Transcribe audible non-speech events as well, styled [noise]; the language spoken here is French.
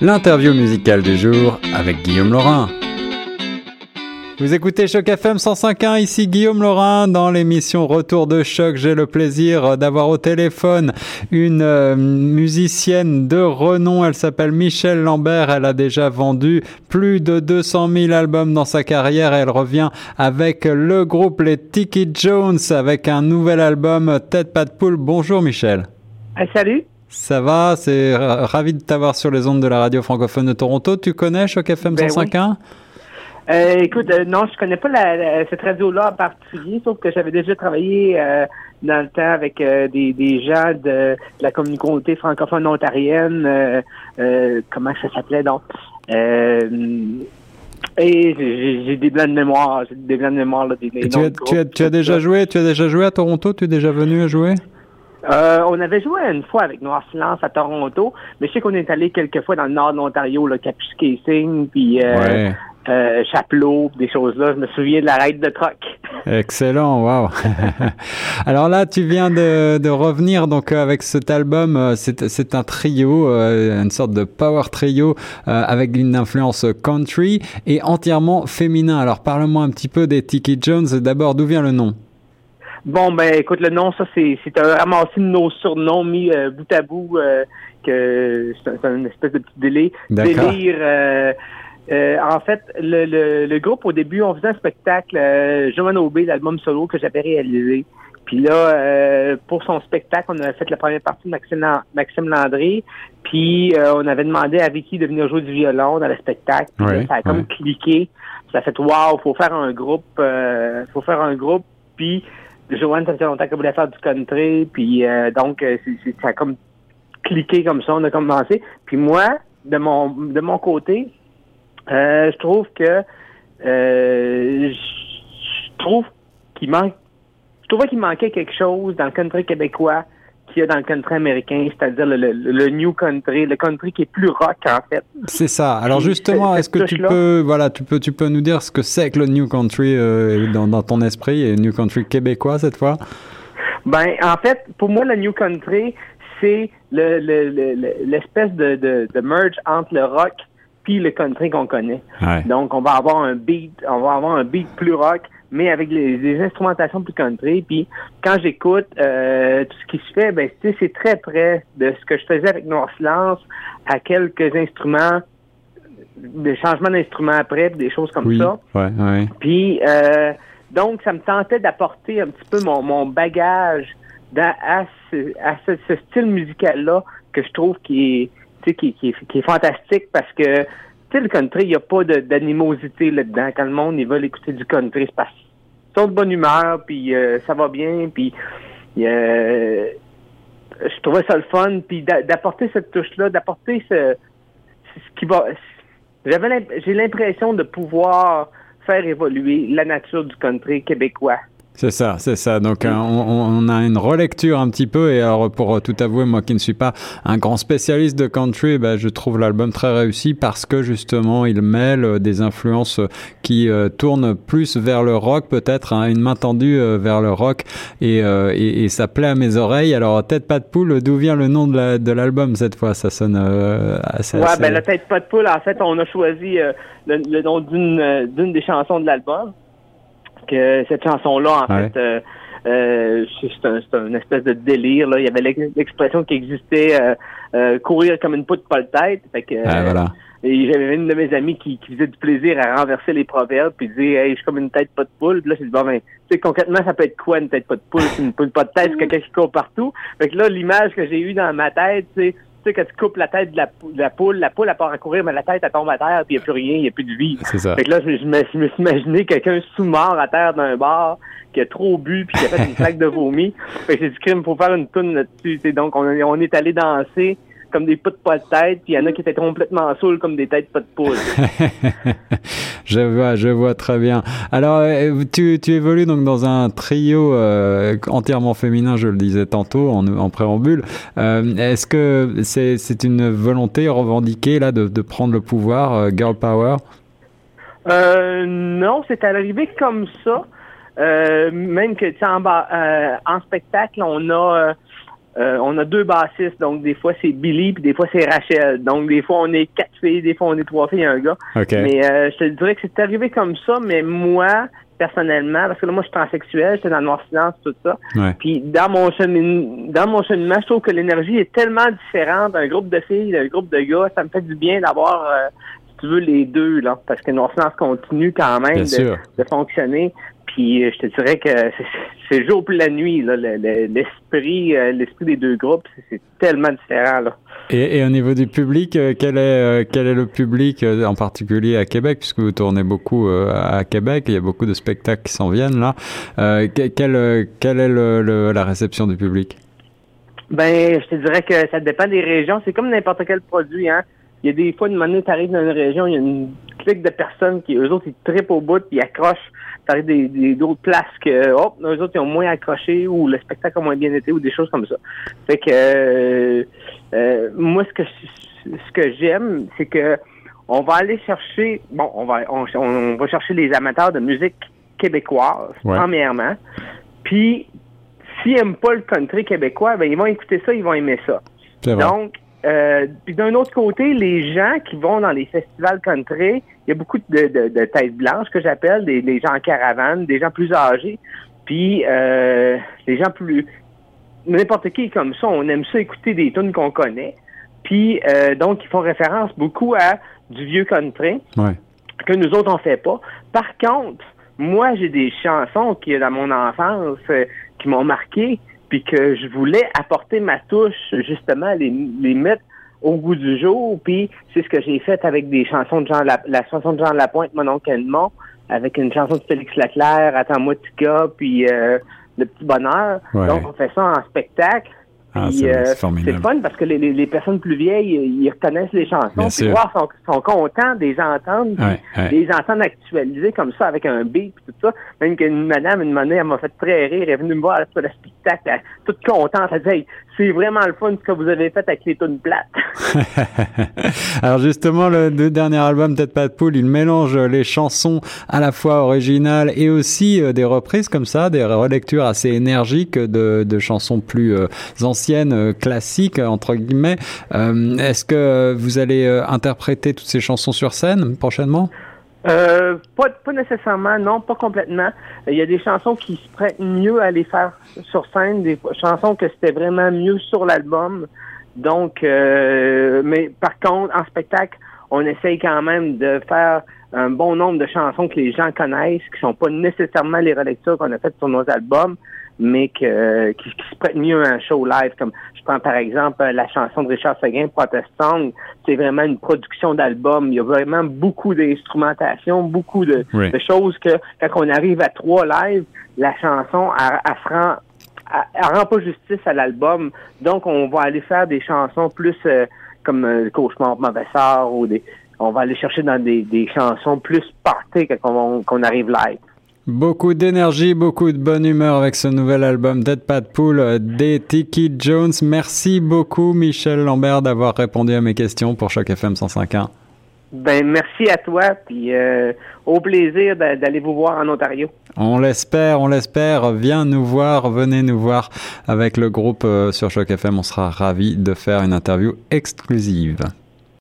L'interview musicale du jour avec Guillaume Laurin. Vous écoutez Choc FM 105.1, ici Guillaume Laurin dans l'émission Retour de Choc. J'ai le plaisir d'avoir au téléphone une euh, musicienne de renom. Elle s'appelle Michelle Lambert. Elle a déjà vendu plus de 200 000 albums dans sa carrière. Elle revient avec le groupe Les Tiki Jones avec un nouvel album Tête Pas de Poule. Bonjour Michelle. Ah, salut. Ça va, c'est ravi de t'avoir sur les ondes de la radio francophone de Toronto. Tu connais Choc FM 105.1 euh, écoute, euh, non, je connais pas la, cette radio-là en particulier, sauf que j'avais déjà travaillé euh, dans le temps avec des, des gens de, la communauté francophone ontarienne. comment ça s'appelait donc? et j'ai des blancs de mémoire, j'ai des blancs de mémoire là, des, tu, as, tu, as, tu as déjà joué, tu as déjà joué à Toronto, tu es déjà venu à jouer? Euh, on avait joué une fois avec Noir Silence à Toronto, mais je sais qu'on est allé quelques fois dans le nord de l'Ontario, le Capuchin, puis euh, euh, Chapelot, des choses-là. Je me souviens de la raide de troc. [laughs] Excellent, wow. [laughs] Alors là, tu viens de, de revenir donc avec cet album. Euh, c'est un trio, euh, une sorte de power trio avec une influence country et entièrement féminin. Alors parle-moi un petit peu des Tiki Jones. D'abord, d'où vient le nom? Bon, ben écoute, le nom, ça, c'est un ramassis de nos surnoms mis euh, bout à bout, euh, que c'est un, une espèce de petit délai, délire. Euh, euh, en fait, le, le, le, groupe, au début, on faisait un spectacle, euh, Johan Aubé, l'album solo que j'avais réalisé. Puis là, pour son spectacle, on avait fait la première partie de Maxime, Maxime Landry. Puis on avait demandé à Vicky de venir jouer du violon dans le spectacle. ça a comme cliqué. Ça a fait Wow, faut faire un groupe, faut faire un groupe. Puis Joanne, ça fait longtemps qu'elle voulait faire du country, puis euh, donc euh, ça a comme cliqué comme ça, on a commencé. Puis moi, de mon de mon côté, euh, je trouve que je trouve qu'il manque je trouvais qu'il manquait quelque chose dans le country québécois qu'il y a dans le country américain, c'est-à-dire le, new country, le country qui est plus rock en fait. C'est ça. Alors justement, est-ce que tu peux, voilà, tu peux, tu peux nous dire ce que c'est que le new country euh, dans, ton esprit et new country québécois cette fois? Ben, en fait, pour moi, le new country, c'est l'espèce de, de, merge entre le rock puis le country qu'on connaît. Donc, on va avoir un beat, on va avoir un beat plus rock, mais avec les, instrumentations plus country. Puis quand j'écoute euh, tout ce qui se fait, ben c'est très près de ce que je faisais avec Noir Silence, à quelques instruments, des changements d'instruments après, des choses comme ça. Ouais, ouais. Puis euh, donc ça me tentait d'apporter un petit peu mon, mon bagage à, ce, à ce, style musical là que je trouve qui est qui, qui, qui est fantastique parce que le country, il n'y a pas d'animosité là-dedans. Quand le monde, il veut écouter du country, c'est parce qu'ils sont de bonne humeur, puis euh, ça va bien, puis euh, je trouvais ça le fun, puis d'apporter cette touche-là, d'apporter ce, ce qui va... J'avais j'ai l'impression de pouvoir faire évoluer la nature du country québécois. C'est ça, c'est ça. Donc euh, on, a une relecture un petit peu et alors pour tout avouer, moi qui ne suis pas un grand spécialiste de country, ben, je trouve l'album très réussi parce que justement il mêle euh, des influences qui euh, tournent plus vers le rock, peut-être hein, une main tendue vers le rock et, et, ça plaît à mes oreilles. Alors tête pas de poule, d'où vient le nom de l'album cette fois? Ça sonne assez. Ouais, ben la tête pas de poule. En fait, on a choisi le, le, nom d'une d'une des chansons de l'album que cette chanson-là, en fait, euh, euh, c'est un, une espèce de délire. Là. Il y avait l'expression qui existait euh, euh, courir comme une poudre pas le tête. Fait que, voilà. Et j'avais une de mes amies qui, qui, faisait du plaisir à renverser les proverbes puis dire Hey, je suis comme une tête pas de poule. Puis là, c'est bon ben, tu sais, concrètement, ça peut être quoi une tête pas de poule? C'est une poule pas de tête, [laughs] c'est quelqu'un qui court partout. Fait que là, l'image que j'ai eue dans ma tête, c'est sais, quand tu coupes la tête de la, la poule, la poule, elle part à courir, mais la tête, elle tombe à terre, puis il n'y a plus rien, il n'y a plus de vie. C'est ça. Fait que là, je, me, je me suis imaginé quelqu'un sous-mort à terre d'un bar, qui a trop bu, puis qui a fait une [laughs] flaque de vomi. Fait que j'ai dit, crime, faut faire une toune là-dessus. Donc, on, on est allé danser comme des pots pas de tête, puis il y en a qui étaient complètement saouls comme des têtes pas de poule. [laughs] je vois, je vois très bien. Alors, euh, tu, tu évolues donc dans un trio euh, entièrement féminin, je le disais tantôt en, en préambule. Euh, Est-ce que c'est c'est une volonté revendiquée là de, de prendre le pouvoir, euh, girl power? Non, c'est arrivé comme ça. même que en, en spectacle, on a euh, on a deux bassistes, donc des fois c'est Billy, puis des fois c'est Rachel. Donc des fois on est quatre filles, des fois on est trois filles et un gars. Mais euh, je te dirais que c'est arrivé comme ça, mais moi, personnellement, parce que là, moi, je suis transsexuel, j'étais dans le noir silence, tout ça. Puis dans mon chemin, dans mon cheminement, je trouve que l'énergie est tellement différente d'un groupe de filles, d'un groupe de gars. Ça me fait du bien d'avoir, euh, si tu veux, les deux, là. Parce que le noir silence continue quand même de, de, fonctionner. Puis euh, je te dirais que [laughs] c'est jour pour la nuit, l'esprit, euh, l'esprit des deux groupes, c'est tellement différent. Là. Et, au niveau du public, euh, quel est quel est le public en particulier à Québec, puisque vous tournez beaucoup à Québec, il y a beaucoup de spectacles qui s'en viennent là. quelle quelle est le, la réception du public? Ben, je te dirais que ça dépend des régions. C'est comme n'importe quel produit, hein. Il y a des fois, une manière, tu arrives dans une région, il y a une clique de personnes qui, eux autres, ils trippent au bout, puis ils accrochent. T'arrives des, des, d'autres places que, hop, eux autres, ils ont moins accroché, ou le spectacle a moins bien été, ou des choses comme ça. Fait que, euh, euh, moi, ce que, ce que j'aime, c'est que, on va aller chercher, bon, on va, on, va chercher les amateurs de musique québécoise, premièrement. Puis, s'ils n'aiment pas le country québécois, ben, ils vont écouter ça, ils vont aimer ça. Donc, euh, puis d'un autre côté, les gens qui vont dans les festivals country, il y a beaucoup de, de, de têtes blanches que j'appelle, des, des, gens en caravane, des gens plus âgés, puis euh, des gens plus n'importe qui comme ça, on aime ça écouter des tunes qu'on connaît. Puis euh, donc ils font référence beaucoup à du vieux country que nous autres on fait pas. Par contre, moi j'ai des chansons qui dans mon enfance qui m'ont marqué puis que je voulais apporter ma touche, justement, les, les mettre au goût du jour, puis c'est ce que j'ai fait avec des chansons de Jean la, la chanson de Jean Lapointe, Mon oncle Edmond, avec une chanson de Félix Leclerc, Attends-moi Tika, puis euh, Le Petit Bonheur. Donc, on fait ça en spectacle. Ah, euh, c'est fun parce que les, les, personnes plus vieilles, ils reconnaissent les chansons, puis voir, sont, sont contents de les entendre, les entendre actualiser comme ça avec un beat et tout ça. Même qu'une madame, une monnaie, elle m'a fait très rire, elle est venue me voir après le spectacle, toute contente, elle dit c'est vraiment le fun ce que vous avez fait avec les tunes plates. [laughs] Alors justement, le, dernier album, Peut-être pas de poule, il mélange les chansons à la fois originales et aussi euh, des reprises comme ça, des relectures assez énergiques de, de chansons plus euh, anciennes, euh, classiques entre guillemets. Est-ce que vous allez interpréter toutes ces chansons sur scène prochainement? Euh, pas, pas nécessairement, non, pas complètement. Il y a des chansons qui se prêtent mieux à les faire sur scène, des chansons que c'était vraiment mieux sur l'album. Donc, euh, mais par contre, en spectacle, on essaye quand même de faire un bon nombre de chansons que les gens connaissent, qui sont pas nécessairement les relectures qu'on a faites sur nos albums, mais que, qui, se prêtent mieux à un show live. Comme je prends par exemple la chanson de Richard Seguin, Protestant, c'est vraiment une production d'album. Il y a vraiment beaucoup d'instrumentation, beaucoup de, choses que quand on arrive à trois lives, la chanson, elle, elle, rend pas justice à l'album. Donc, on va aller faire des chansons plus euh, comme euh, Cauchemar Mauvais sort ou des. On va aller chercher dans des, des chansons plus partées qu'on qu'on arrive live. Beaucoup d'énergie, beaucoup de bonne humeur avec ce nouvel album Dead Pat Pool des Tiki Jones. Merci beaucoup Michel Lambert d'avoir répondu à mes questions pour Choc FM 105.1. Ben merci à toi, puis euh, au plaisir d'aller vous voir en Ontario. On l'espère, on l'espère. Viens nous voir, venez nous voir avec le groupe euh, sur Choc FM. On sera ravis de faire une interview exclusive.